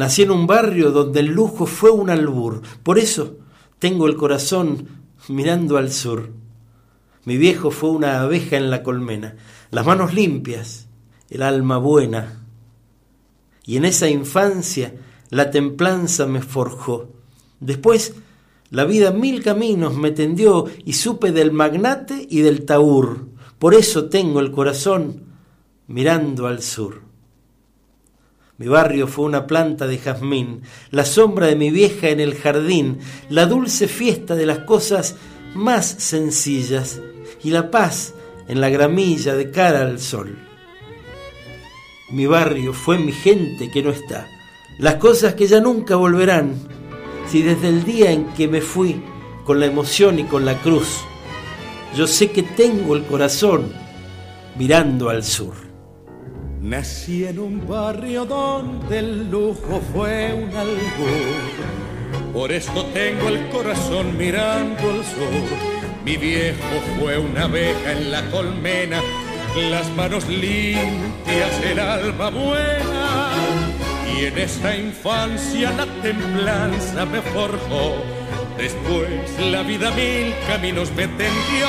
Nací en un barrio donde el lujo fue un albur. Por eso tengo el corazón mirando al sur. Mi viejo fue una abeja en la colmena, las manos limpias, el alma buena. Y en esa infancia la templanza me forjó. Después la vida mil caminos me tendió y supe del magnate y del taur. Por eso tengo el corazón mirando al sur. Mi barrio fue una planta de jazmín, la sombra de mi vieja en el jardín, la dulce fiesta de las cosas más sencillas y la paz en la gramilla de cara al sol. Mi barrio fue mi gente que no está, las cosas que ya nunca volverán, si desde el día en que me fui con la emoción y con la cruz, yo sé que tengo el corazón mirando al sur. Nací en un barrio donde el lujo fue un albur, por esto tengo el corazón mirando al sur mi viejo fue una abeja en la colmena, las manos limpias, el alma buena. Y en esta infancia la templanza me forjó. Después la vida mil caminos me tendió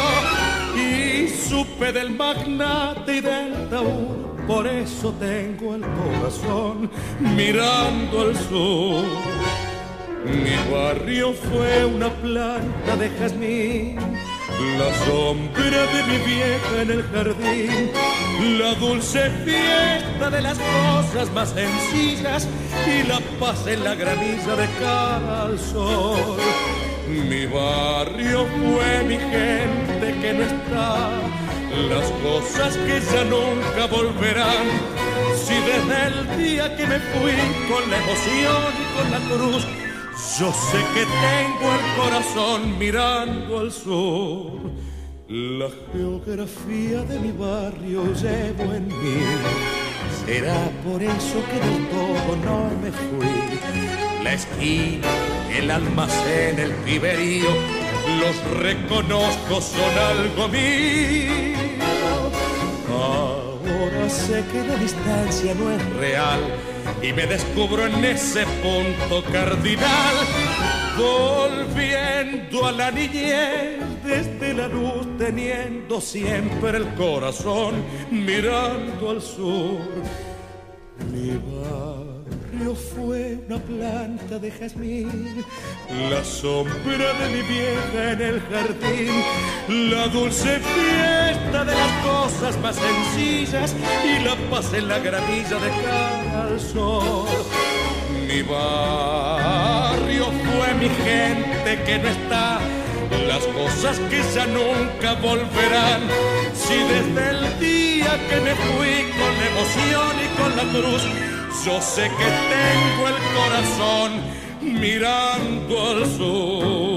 y supe del magnate y del taúd. Por eso tengo el corazón mirando al sur. Mi barrio fue una planta de jazmín, la sombra de mi vieja en el jardín, la dulce fiesta de las cosas más sencillas y la paz en la granilla de cara al sol. Mi barrio fue mi gente que no está, las cosas que ya nunca volverán. Si desde el día que me fui con la emoción y con la cruz yo sé que tengo el corazón mirando al sur. La geografía de mi barrio llevo en mí. Será por eso que del todo no me fui. La esquina, el almacén, el piberío, los reconozco, son algo mío. Ahora sé que la distancia no es real y me descubro en ese punto cardinal, volviendo a la niñez desde la luz, teniendo siempre el corazón mirando al sur. Mi barrio fue una planta de jazmín, la sombra de mi vieja en el jardín, la dulce fiesta de las cosas más sencillas y la paz en la granilla de sol. Mi barrio fue mi gente que no está, las cosas que ya nunca volverán. Si desde el día que me fui con emoción y con la cruz, yo sé que tengo el corazón mirando al sur.